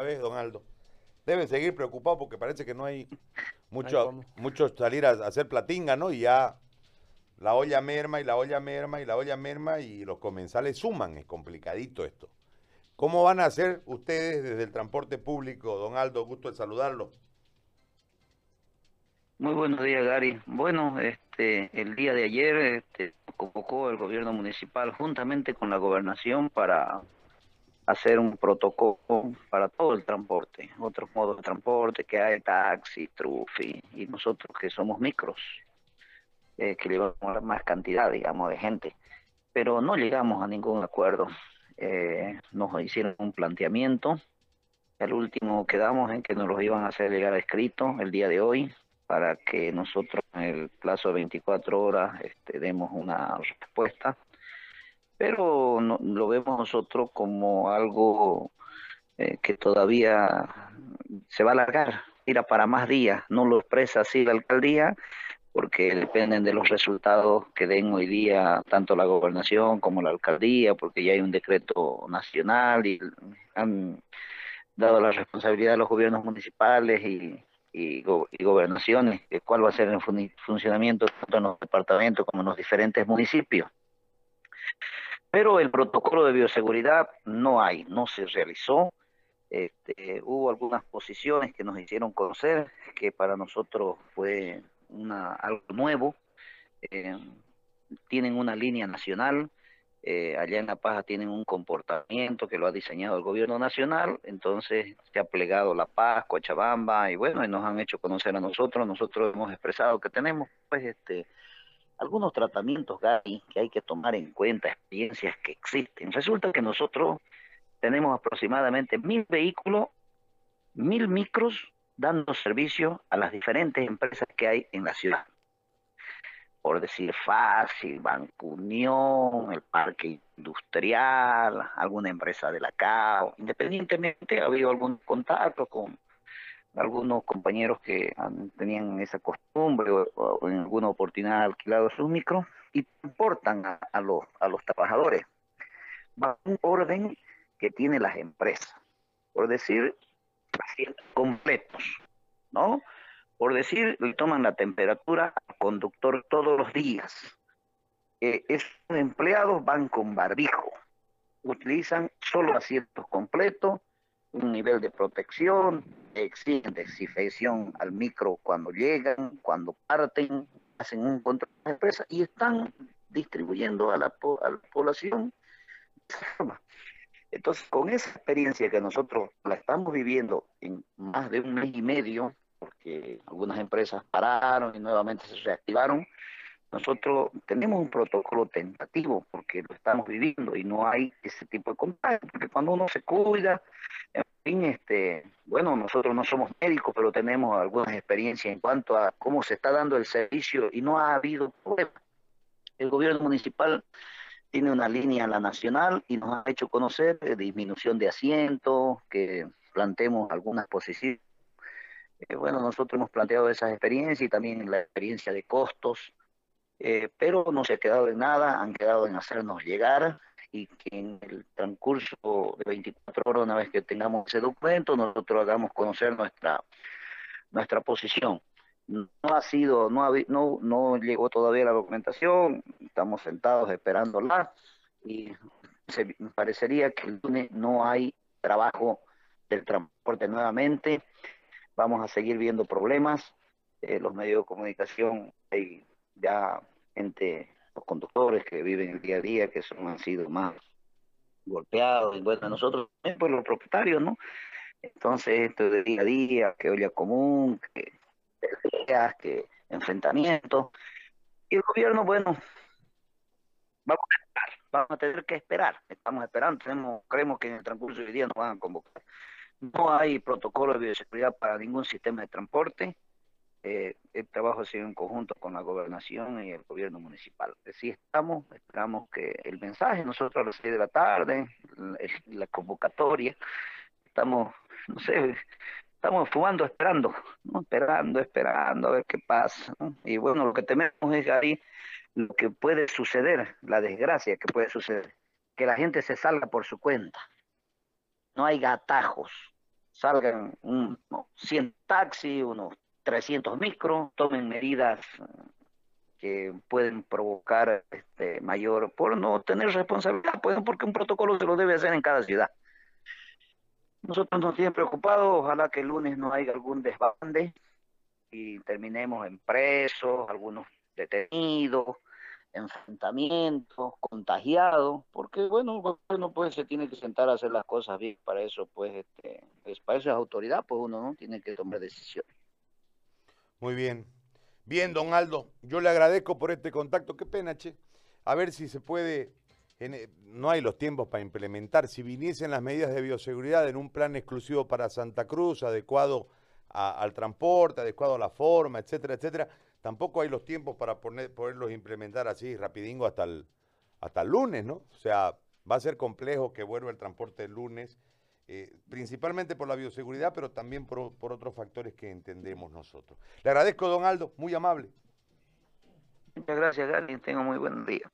A ver, don Aldo. Deben seguir preocupados porque parece que no hay mucho, mucho salir a, hacer platinga, ¿no? Y ya la olla merma y la olla merma y la olla merma y los comensales suman. Es complicadito esto. ¿Cómo van a hacer ustedes desde el transporte público, don Aldo? Gusto de saludarlo. Muy buenos días, Gary. Bueno, este, el día de ayer este, convocó el gobierno municipal juntamente con la gobernación para hacer un protocolo para todo el transporte, otros modos de transporte que hay, taxi, trufi, y nosotros que somos micros, eh, que llevamos más cantidad, digamos, de gente. Pero no llegamos a ningún acuerdo. Eh, nos hicieron un planteamiento. El último quedamos en que nos lo iban a hacer llegar escrito el día de hoy para que nosotros en el plazo de 24 horas este, demos una respuesta. Pero no, lo vemos nosotros como algo eh, que todavía se va a alargar, irá para más días, no lo expresa así la alcaldía, porque dependen de los resultados que den hoy día tanto la gobernación como la alcaldía, porque ya hay un decreto nacional y han dado la responsabilidad a los gobiernos municipales y, gobernaciones, de cuál va a ser el funcionamiento tanto en los departamentos como en los diferentes municipios. Pero el protocolo de bioseguridad no hay, no se realizó. Este, hubo algunas posiciones que nos hicieron conocer que para nosotros fue una, algo nuevo. Eh, tienen una línea nacional, eh, allá en La Paja tienen un comportamiento que lo ha diseñado el gobierno nacional, entonces se ha plegado La Paz, Cochabamba, y bueno, y nos han hecho conocer a nosotros, nosotros hemos expresado que tenemos pues este algunos tratamientos, Gaby, que hay que tomar en cuenta, experiencias que existen. Resulta que nosotros tenemos aproximadamente mil vehículos, mil micros dando servicio a las diferentes empresas que hay en la ciudad por decir fácil, Banco Unión, el Parque Industrial, alguna empresa de la CAO. Independientemente, ha habido algún contacto con algunos compañeros que tenían esa costumbre o, en alguna oportunidad alquilado sus micros y importan a, los, a los trabajadores. Va un orden que tienen las empresas, por decir, completos, ¿no? Por decir, le toman la temperatura al conductor todos los días. Eh, esos empleados van con barbijo, utilizan solo asientos completos, un nivel de protección, exigen desinfección al micro cuando llegan, cuando parten, hacen un control de empresa y están distribuyendo a la, a la población de esa forma. Entonces, con esa experiencia que nosotros la estamos viviendo en más de un mes y medio, porque algunas empresas pararon y nuevamente se reactivaron. Nosotros tenemos un protocolo tentativo porque lo estamos viviendo y no hay ese tipo de contagio, porque cuando uno se cuida, este, bueno, nosotros no somos médicos, pero tenemos algunas experiencias en cuanto a cómo se está dando el servicio y no ha habido problema. El gobierno municipal tiene una línea en la nacional y nos ha hecho conocer disminución de asientos, que planteemos algunas posiciones eh, bueno, nosotros hemos planteado esas experiencias y también la experiencia de costos, eh, pero no se ha quedado en nada, han quedado en hacernos llegar y que en el transcurso de 24 horas, una vez que tengamos ese documento, nosotros hagamos conocer nuestra, nuestra posición. No ha sido, no, ha, no, no llegó todavía la documentación, estamos sentados esperándola y se, parecería que el lunes no hay trabajo del transporte nuevamente vamos a seguir viendo problemas. Eh, los medios de comunicación, hay ya entre los conductores que viven el día a día, que son, han sido más golpeados, y bueno, nosotros pues los propietarios, ¿no? Entonces, esto de día a día, que olla común, que peleas, que enfrentamientos. Y el gobierno, bueno, vamos a tener que esperar, estamos esperando, creemos que en el transcurso del día nos van a convocar. No hay protocolo de bioseguridad para ningún sistema de transporte. Eh, el trabajo ha sido en conjunto con la gobernación y el gobierno municipal. Así estamos, esperamos que el mensaje, nosotros a las seis de la tarde, la, convocatoria, estamos, no sé, estamos fumando, esperando, ¿no? esperando, esperando a ver qué pasa. Y bueno, lo que tememos es ahí lo que puede suceder, la desgracia que puede suceder, que la gente se salga por su cuenta. No hay gatajos salgan un, 100 taxis, unos 300 micros, tomen medidas que pueden provocar este, mayor, por no tener responsabilidad, pues, porque un protocolo se lo debe hacer en cada ciudad. Nosotros nos tiene preocupados, ojalá que el lunes no haya algún desbande y terminemos en presos, algunos detenidos, enfrentamientos, contagiados, porque bueno, gobierno pues se tiene que sentar a hacer las cosas bien, para eso pues, este, para eso es autoridad, pues uno no tiene que tomar decisiones. Muy bien. Bien, don Aldo, yo le agradezco por este contacto, qué pena, che. A ver si se puede, eh, no hay los tiempos para implementar, si viniesen las medidas de bioseguridad en un plan exclusivo para Santa Cruz, adecuado al transporte, adecuado a la forma, etcétera, etcétera, tampoco hay los tiempos para poner, poderlos implementar así rapidingo hasta el, hasta el lunes, ¿no? O sea, va a ser complejo que vuelva el transporte el lunes, eh, principalmente por la bioseguridad, pero también por, por, otros factores que entendemos nosotros. Le agradezco, don Aldo, muy amable. Muchas gracias, Gary. Tengo muy buen día.